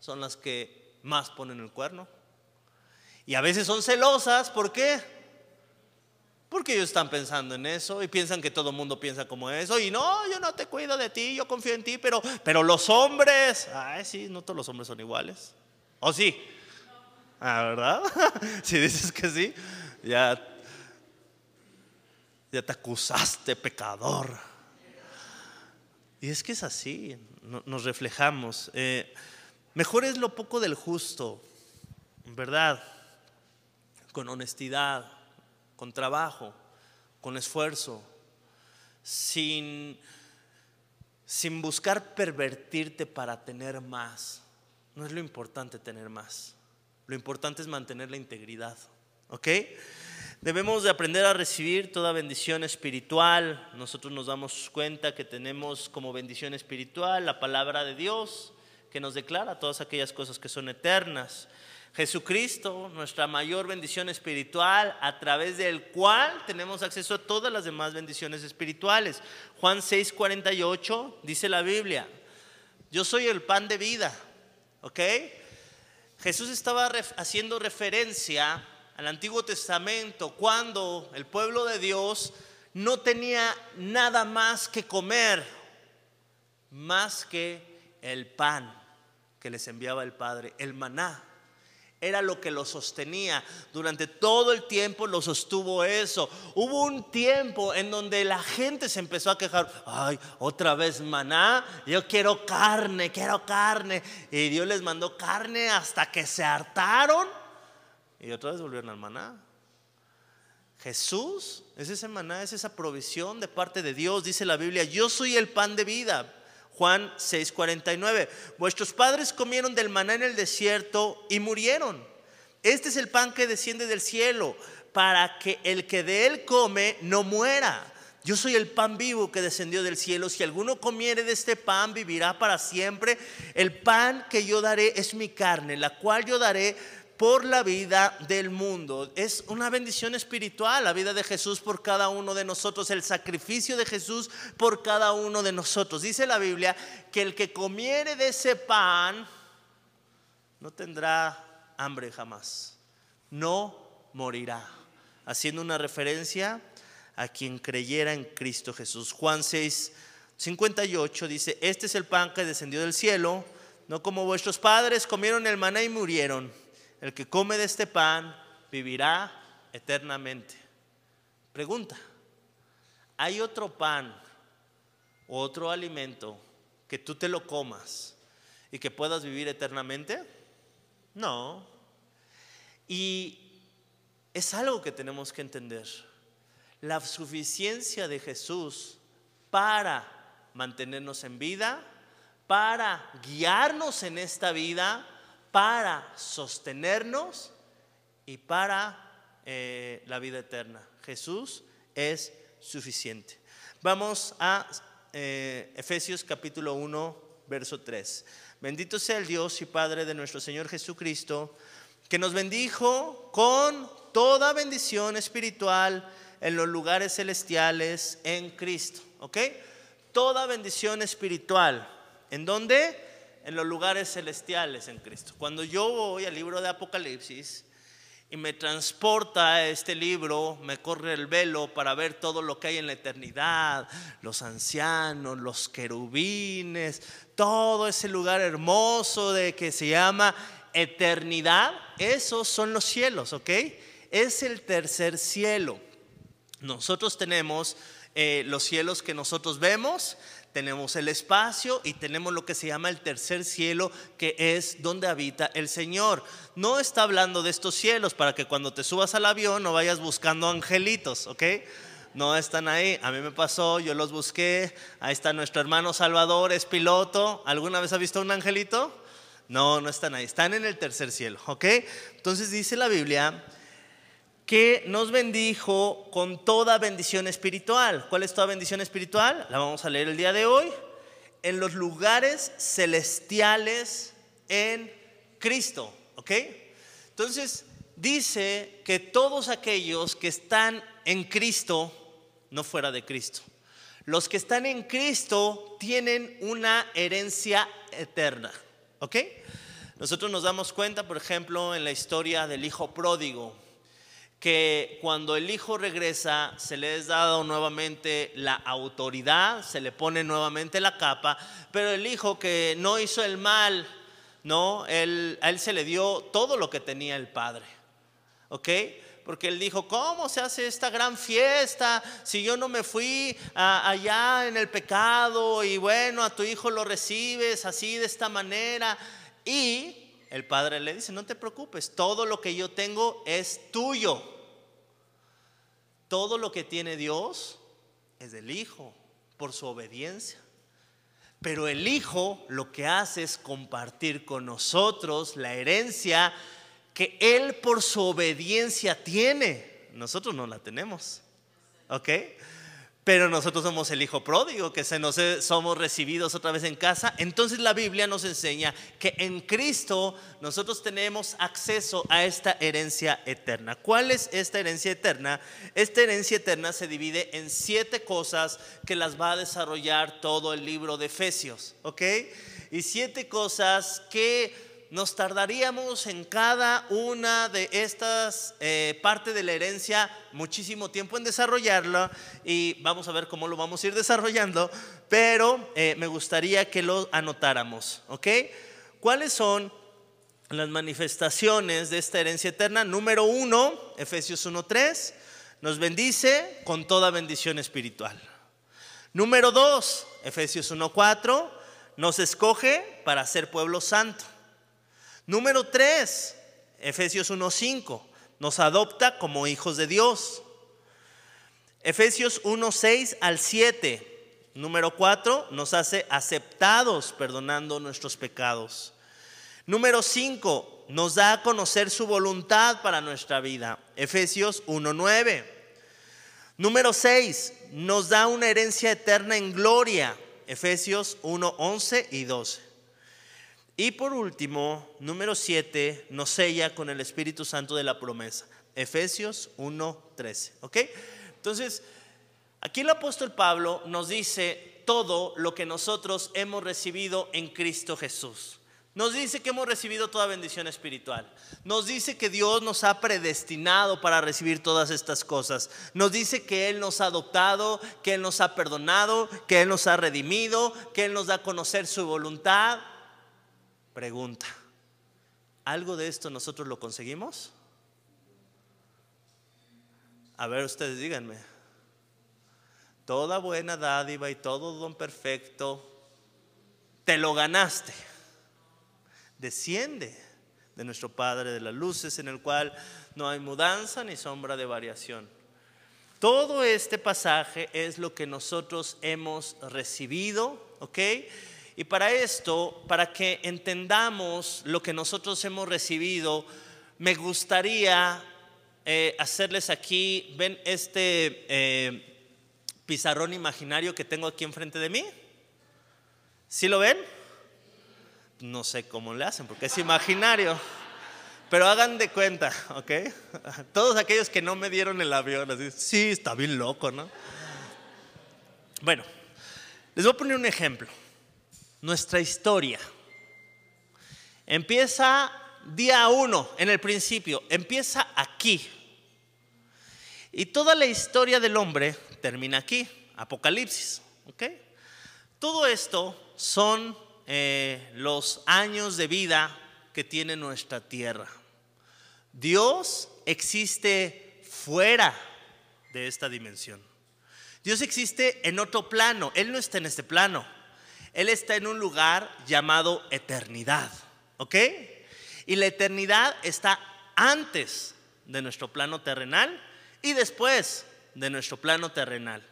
son las que más ponen el cuerno. Y a veces son celosas, ¿por qué? Porque ellos están pensando en eso y piensan que todo el mundo piensa como eso. Y no, yo no te cuido de ti, yo confío en ti, pero, pero los hombres, ay, sí, no todos los hombres son iguales. ¿O sí? Ah, ¿verdad? si dices que sí, ya ya te acusaste pecador. Y es que es así, nos reflejamos. Eh, mejor es lo poco del justo, ¿verdad? Con honestidad, con trabajo, con esfuerzo, sin, sin buscar pervertirte para tener más. No es lo importante tener más. Lo importante es mantener la integridad. ¿Ok? Debemos de aprender a recibir toda bendición espiritual. Nosotros nos damos cuenta que tenemos como bendición espiritual la palabra de Dios que nos declara todas aquellas cosas que son eternas. Jesucristo, nuestra mayor bendición espiritual, a través del cual tenemos acceso a todas las demás bendiciones espirituales. Juan 6:48 dice la Biblia, yo soy el pan de vida, ¿ok? Jesús estaba haciendo referencia al Antiguo Testamento, cuando el pueblo de Dios no tenía nada más que comer, más que el pan que les enviaba el Padre, el maná. Era lo que lo sostenía. Durante todo el tiempo lo sostuvo eso. Hubo un tiempo en donde la gente se empezó a quejar. Ay, otra vez maná. Yo quiero carne, quiero carne. Y Dios les mandó carne hasta que se hartaron y otra vez volvieron al maná. Jesús es ese maná, es esa provisión de parte de Dios. Dice la Biblia, yo soy el pan de vida. Juan 6:49. Vuestros padres comieron del maná en el desierto y murieron. Este es el pan que desciende del cielo, para que el que de él come no muera. Yo soy el pan vivo que descendió del cielo. Si alguno comiere de este pan, vivirá para siempre. El pan que yo daré es mi carne, la cual yo daré por la vida del mundo. Es una bendición espiritual la vida de Jesús por cada uno de nosotros, el sacrificio de Jesús por cada uno de nosotros. Dice la Biblia que el que comiere de ese pan no tendrá hambre jamás, no morirá. Haciendo una referencia a quien creyera en Cristo Jesús. Juan 6, 58 dice, este es el pan que descendió del cielo, no como vuestros padres comieron el maná y murieron. El que come de este pan vivirá eternamente. Pregunta, ¿hay otro pan o otro alimento que tú te lo comas y que puedas vivir eternamente? No. Y es algo que tenemos que entender la suficiencia de Jesús para mantenernos en vida, para guiarnos en esta vida, para sostenernos y para eh, la vida eterna. Jesús es suficiente. Vamos a eh, Efesios capítulo 1, verso 3. Bendito sea el Dios y Padre de nuestro Señor Jesucristo, que nos bendijo con toda bendición espiritual en los lugares celestiales en Cristo. ¿Ok? Toda bendición espiritual. ¿En dónde? En los lugares celestiales en Cristo. Cuando yo voy al libro de Apocalipsis y me transporta a este libro, me corre el velo para ver todo lo que hay en la eternidad, los ancianos, los querubines, todo ese lugar hermoso de que se llama eternidad, esos son los cielos, ¿ok? Es el tercer cielo. Nosotros tenemos eh, los cielos que nosotros vemos, tenemos el espacio y tenemos lo que se llama el tercer cielo, que es donde habita el Señor. No está hablando de estos cielos para que cuando te subas al avión no vayas buscando angelitos, ¿ok? No están ahí. A mí me pasó, yo los busqué. Ahí está nuestro hermano Salvador, es piloto. ¿Alguna vez ha visto un angelito? No, no están ahí. Están en el tercer cielo, ¿ok? Entonces dice la Biblia que nos bendijo con toda bendición espiritual. ¿Cuál es toda bendición espiritual? La vamos a leer el día de hoy. En los lugares celestiales en Cristo. ¿Ok? Entonces, dice que todos aquellos que están en Cristo, no fuera de Cristo, los que están en Cristo tienen una herencia eterna. ¿Ok? Nosotros nos damos cuenta, por ejemplo, en la historia del hijo pródigo que cuando el hijo regresa se le es dado nuevamente la autoridad, se le pone nuevamente la capa, pero el hijo que no hizo el mal, no, él, a él se le dio todo lo que tenía el padre, ¿ok? Porque él dijo, ¿cómo se hace esta gran fiesta si yo no me fui allá en el pecado y bueno, a tu hijo lo recibes así de esta manera? Y el padre le dice, no te preocupes, todo lo que yo tengo es tuyo todo lo que tiene Dios es del Hijo, por su obediencia. Pero el Hijo lo que hace es compartir con nosotros la herencia que Él por su obediencia tiene. Nosotros no la tenemos. ¿Ok? Pero nosotros somos el hijo pródigo, que se nos somos recibidos otra vez en casa. Entonces la Biblia nos enseña que en Cristo nosotros tenemos acceso a esta herencia eterna. ¿Cuál es esta herencia eterna? Esta herencia eterna se divide en siete cosas que las va a desarrollar todo el libro de Efesios, ¿ok? Y siete cosas que nos tardaríamos en cada una de estas eh, partes de la herencia muchísimo tiempo en desarrollarla y vamos a ver cómo lo vamos a ir desarrollando, pero eh, me gustaría que lo anotáramos, ¿ok? ¿Cuáles son las manifestaciones de esta herencia eterna? Número uno, Efesios 1.3, nos bendice con toda bendición espiritual. Número dos, Efesios 1.4, nos escoge para ser pueblo santo. Número 3, Efesios 1.5, nos adopta como hijos de Dios. Efesios 1.6 al 7, número 4, nos hace aceptados perdonando nuestros pecados. Número 5, nos da a conocer su voluntad para nuestra vida. Efesios 1.9. Número 6, nos da una herencia eterna en gloria. Efesios 1.11 y 12. Y por último, número 7, nos sella con el Espíritu Santo de la promesa. Efesios 1.13. ¿Ok? Entonces, aquí el apóstol Pablo nos dice todo lo que nosotros hemos recibido en Cristo Jesús. Nos dice que hemos recibido toda bendición espiritual. Nos dice que Dios nos ha predestinado para recibir todas estas cosas. Nos dice que Él nos ha adoptado, que Él nos ha perdonado, que Él nos ha redimido, que Él nos da a conocer su voluntad. Pregunta, ¿algo de esto nosotros lo conseguimos? A ver, ustedes díganme. Toda buena dádiva y todo don perfecto, te lo ganaste desciende de nuestro Padre de las Luces, en el cual no hay mudanza ni sombra de variación. Todo este pasaje es lo que nosotros hemos recibido, ¿ok? Y para esto, para que entendamos lo que nosotros hemos recibido, me gustaría eh, hacerles aquí, ven este eh, pizarrón imaginario que tengo aquí enfrente de mí. ¿Sí lo ven? no sé cómo le hacen, porque es imaginario. Pero hagan de cuenta, ¿ok? Todos aquellos que no me dieron el avión, así, sí, está bien loco, ¿no? Bueno, les voy a poner un ejemplo. Nuestra historia empieza día uno, en el principio, empieza aquí. Y toda la historia del hombre termina aquí, Apocalipsis, ¿ok? Todo esto son eh, los años de vida que tiene nuestra tierra. Dios existe fuera de esta dimensión. Dios existe en otro plano. Él no está en este plano. Él está en un lugar llamado eternidad. ¿Ok? Y la eternidad está antes de nuestro plano terrenal y después de nuestro plano terrenal.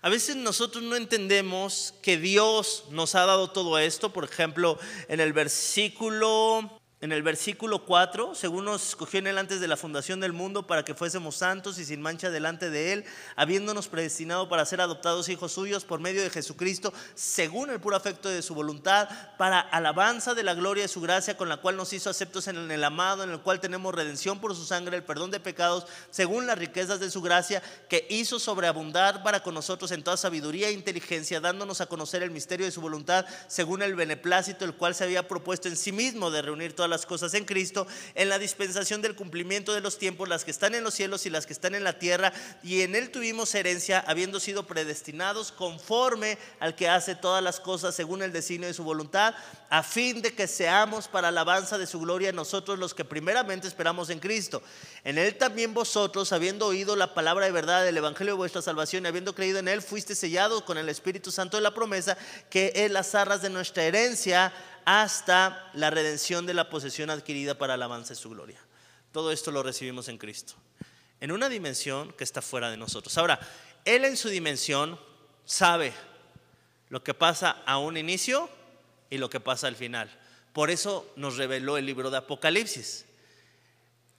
A veces nosotros no entendemos que Dios nos ha dado todo esto. Por ejemplo, en el versículo en el versículo 4, según nos escogió en él antes de la fundación del mundo para que fuésemos santos y sin mancha delante de él, habiéndonos predestinado para ser adoptados hijos suyos por medio de Jesucristo, según el puro afecto de su voluntad, para alabanza de la gloria de su gracia, con la cual nos hizo aceptos en el amado, en el cual tenemos redención por su sangre, el perdón de pecados, según las riquezas de su gracia, que hizo sobreabundar para con nosotros en toda sabiduría e inteligencia, dándonos a conocer el misterio de su voluntad, según el beneplácito, el cual se había propuesto en sí mismo de reunir todas las cosas en Cristo, en la dispensación del cumplimiento de los tiempos, las que están en los cielos y las que están en la tierra, y en Él tuvimos herencia, habiendo sido predestinados conforme al que hace todas las cosas según el designio de su voluntad, a fin de que seamos para alabanza de su gloria nosotros los que primeramente esperamos en Cristo. En Él también vosotros, habiendo oído la palabra de verdad del Evangelio de vuestra salvación y habiendo creído en Él, fuiste sellados con el Espíritu Santo de la promesa, que es las arras de nuestra herencia hasta la redención de la posesión adquirida para alabanza de su gloria. Todo esto lo recibimos en Cristo, en una dimensión que está fuera de nosotros. Ahora, Él en su dimensión sabe lo que pasa a un inicio y lo que pasa al final. Por eso nos reveló el libro de Apocalipsis.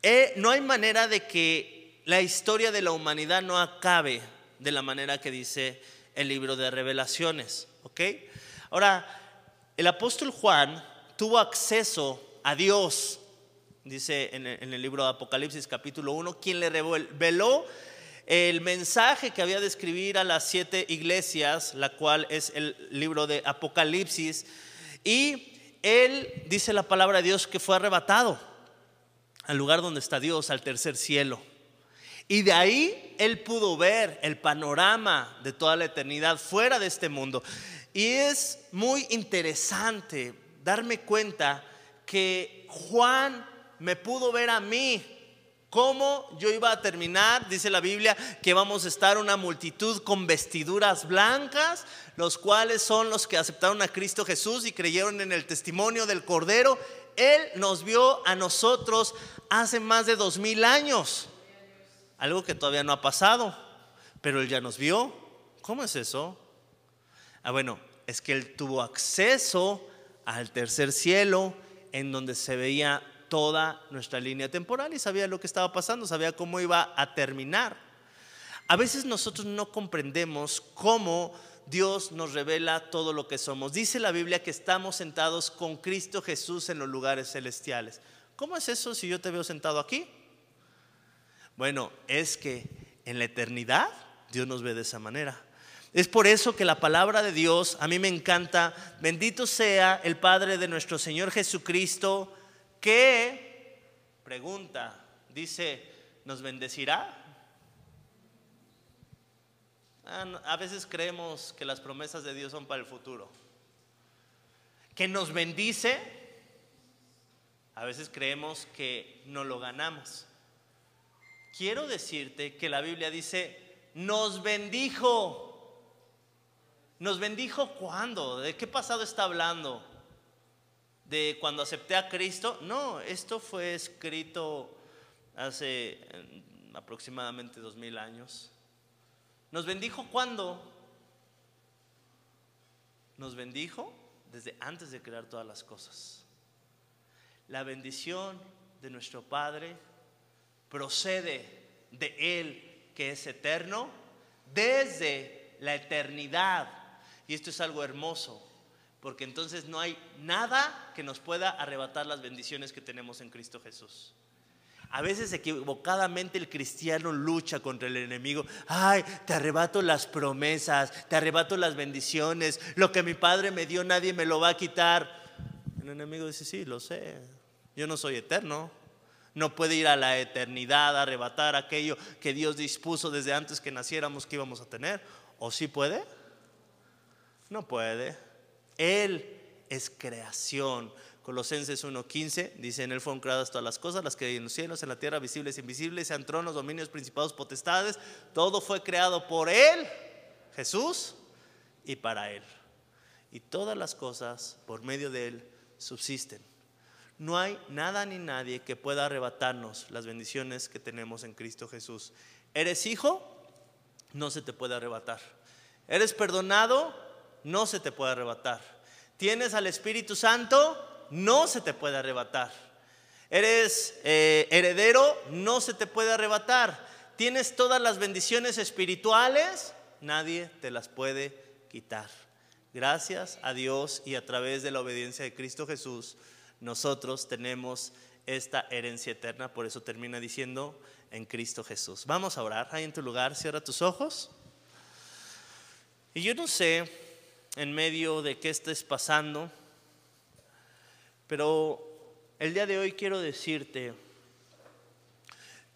Eh, no hay manera de que la historia de la humanidad no acabe de la manera que dice el libro de revelaciones. ¿Ok? Ahora, el apóstol Juan tuvo acceso a Dios, dice en el, libro de Apocalipsis capítulo 1, quien le reveló el mensaje que había de escribir a las siete iglesias, la cual es el libro de Apocalipsis, y él dice la palabra de Dios que fue arrebatado al lugar donde está Dios, al tercer cielo. Y de ahí él pudo ver el panorama de toda la eternidad fuera de este mundo. Y es muy interesante darme cuenta que Juan me pudo ver a mí cómo yo iba a terminar, dice la Biblia, que vamos a estar una multitud con vestiduras blancas, los cuales son los que aceptaron a Cristo Jesús y creyeron en el testimonio del Cordero. Él nos vio a nosotros hace más de dos mil años, algo que todavía no ha pasado, pero Él ya nos vio. ¿Cómo es eso? Ah, bueno, es que él tuvo acceso al tercer cielo en donde se veía toda nuestra línea temporal y sabía lo que estaba pasando, sabía cómo iba a terminar. A veces nosotros no comprendemos cómo Dios nos revela todo lo que somos. Dice la Biblia que estamos sentados con Cristo Jesús en los lugares celestiales. ¿Cómo es eso si yo te veo sentado aquí? Bueno, es que en la eternidad Dios nos ve de esa manera. Es por eso que la palabra de Dios a mí me encanta. Bendito sea el Padre de nuestro Señor Jesucristo, que, pregunta, dice, ¿nos bendecirá? Ah, a veces creemos que las promesas de Dios son para el futuro. Que nos bendice, a veces creemos que no lo ganamos. Quiero decirte que la Biblia dice, nos bendijo. ¿Nos bendijo cuándo? ¿De qué pasado está hablando? ¿De cuando acepté a Cristo? No, esto fue escrito hace aproximadamente dos mil años. ¿Nos bendijo cuándo? Nos bendijo desde antes de crear todas las cosas. La bendición de nuestro Padre procede de Él que es eterno desde la eternidad. Y esto es algo hermoso, porque entonces no hay nada que nos pueda arrebatar las bendiciones que tenemos en Cristo Jesús. A veces equivocadamente el cristiano lucha contra el enemigo. Ay, te arrebato las promesas, te arrebato las bendiciones. Lo que mi padre me dio nadie me lo va a quitar. El enemigo dice, sí, lo sé. Yo no soy eterno. No puede ir a la eternidad a arrebatar aquello que Dios dispuso desde antes que naciéramos que íbamos a tener. ¿O sí puede? No puede. Él es creación. Colosenses 1.15 dice, en él fueron creadas todas las cosas, las que hay en los cielos, en la tierra, visibles e invisibles, sean tronos, dominios, principados, potestades. Todo fue creado por él, Jesús, y para él. Y todas las cosas por medio de él subsisten. No hay nada ni nadie que pueda arrebatarnos las bendiciones que tenemos en Cristo Jesús. ¿Eres hijo? No se te puede arrebatar. ¿Eres perdonado? No se te puede arrebatar. ¿Tienes al Espíritu Santo? no se te puede arrebatar. Eres eh, heredero, no se te puede arrebatar. Tienes todas las bendiciones espirituales, nadie te las puede quitar. Gracias a Dios y a través de la obediencia de Cristo Jesús, nosotros tenemos esta herencia eterna. Por eso termina diciendo en Cristo Jesús. Vamos a orar. Ahí en tu lugar, cierra tus ojos. Y yo no sé en medio de qué estés pasando. Pero el día de hoy quiero decirte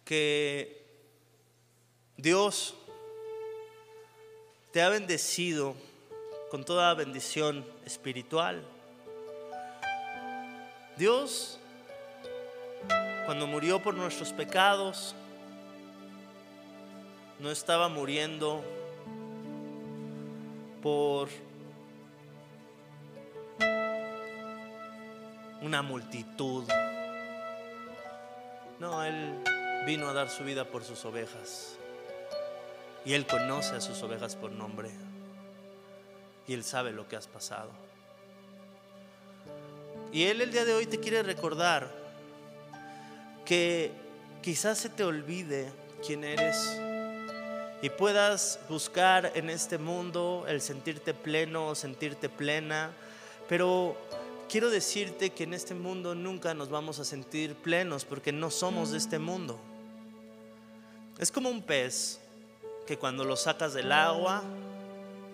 que Dios te ha bendecido con toda bendición espiritual. Dios, cuando murió por nuestros pecados, no estaba muriendo por una multitud. No, Él vino a dar su vida por sus ovejas. Y Él conoce a sus ovejas por nombre. Y Él sabe lo que has pasado. Y Él el día de hoy te quiere recordar que quizás se te olvide quién eres y puedas buscar en este mundo el sentirte pleno o sentirte plena, pero quiero decirte que en este mundo nunca nos vamos a sentir plenos porque no somos de este mundo. Es como un pez que cuando lo sacas del agua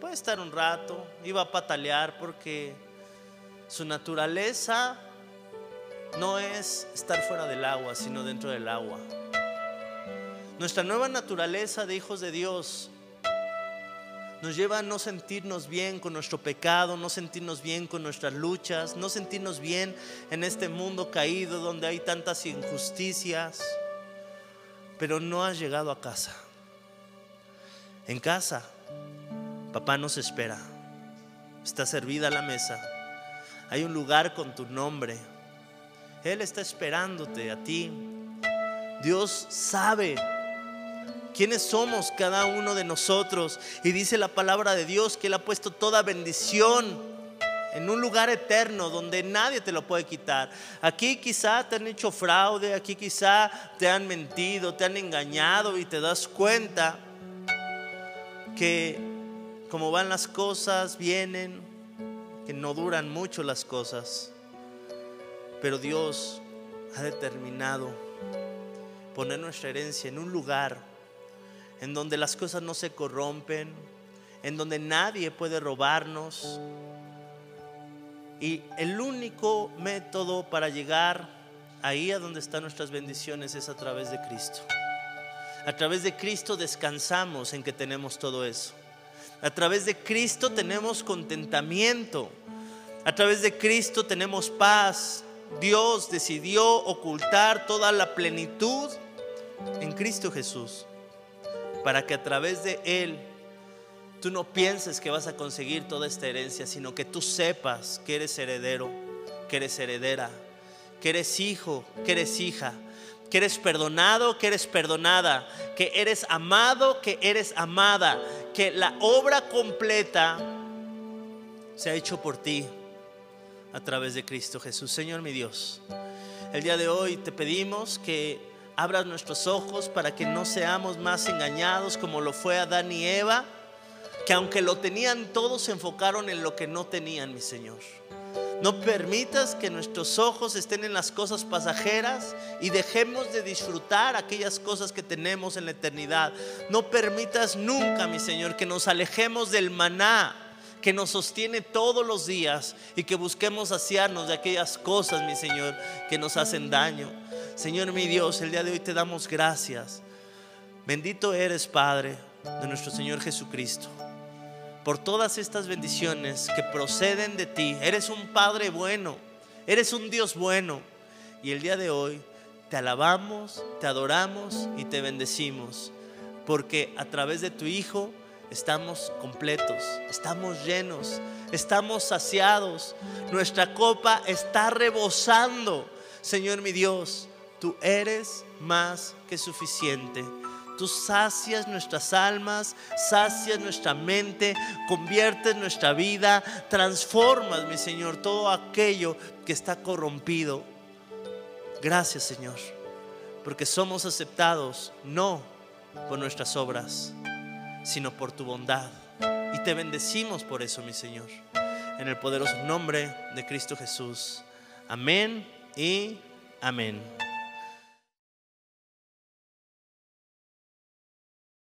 puede estar un rato va a patalear porque su naturaleza no es estar fuera del agua, sino dentro del agua. Nuestra nueva naturaleza de hijos de Dios nos lleva a no sentirnos bien con nuestro pecado, no sentirnos bien con nuestras luchas, no sentirnos bien en este mundo caído donde hay tantas injusticias. Pero no has llegado a casa. En casa, papá nos espera. Está servida la mesa. Hay un lugar con tu nombre. Él está esperándote a ti. Dios sabe quiénes somos cada uno de nosotros. Y dice la palabra de Dios que Él ha puesto toda bendición en un lugar eterno donde nadie te lo puede quitar. Aquí quizá te han hecho fraude, aquí quizá te han mentido, te han engañado y te das cuenta que como van las cosas, vienen, que no duran mucho las cosas. Pero Dios ha determinado poner nuestra herencia en un lugar en donde las cosas no se corrompen, en donde nadie puede robarnos. Y el único método para llegar ahí a donde están nuestras bendiciones es a través de Cristo. A través de Cristo descansamos en que tenemos todo eso. A través de Cristo tenemos contentamiento. A través de Cristo tenemos paz. Dios decidió ocultar toda la plenitud en Cristo Jesús para que a través de Él tú no pienses que vas a conseguir toda esta herencia, sino que tú sepas que eres heredero, que eres heredera, que eres hijo, que eres hija, que eres perdonado, que eres perdonada, que eres amado, que eres amada, que la obra completa se ha hecho por ti a través de Cristo Jesús. Señor mi Dios, el día de hoy te pedimos que abras nuestros ojos para que no seamos más engañados como lo fue Adán y Eva que aunque lo tenían todos se enfocaron en lo que no tenían, mi Señor. No permitas que nuestros ojos estén en las cosas pasajeras y dejemos de disfrutar aquellas cosas que tenemos en la eternidad. No permitas nunca, mi Señor, que nos alejemos del maná que nos sostiene todos los días y que busquemos saciarnos de aquellas cosas, mi Señor, que nos hacen daño. Señor mi Dios, el día de hoy te damos gracias. Bendito eres, Padre, de nuestro Señor Jesucristo por todas estas bendiciones que proceden de ti. Eres un Padre bueno, eres un Dios bueno. Y el día de hoy te alabamos, te adoramos y te bendecimos, porque a través de tu Hijo estamos completos, estamos llenos, estamos saciados, nuestra copa está rebosando. Señor mi Dios, tú eres más que suficiente. Tú sacias nuestras almas, sacias nuestra mente, conviertes nuestra vida, transformas, mi Señor, todo aquello que está corrompido. Gracias, Señor, porque somos aceptados no por nuestras obras, sino por tu bondad. Y te bendecimos por eso, mi Señor. En el poderoso nombre de Cristo Jesús. Amén y amén.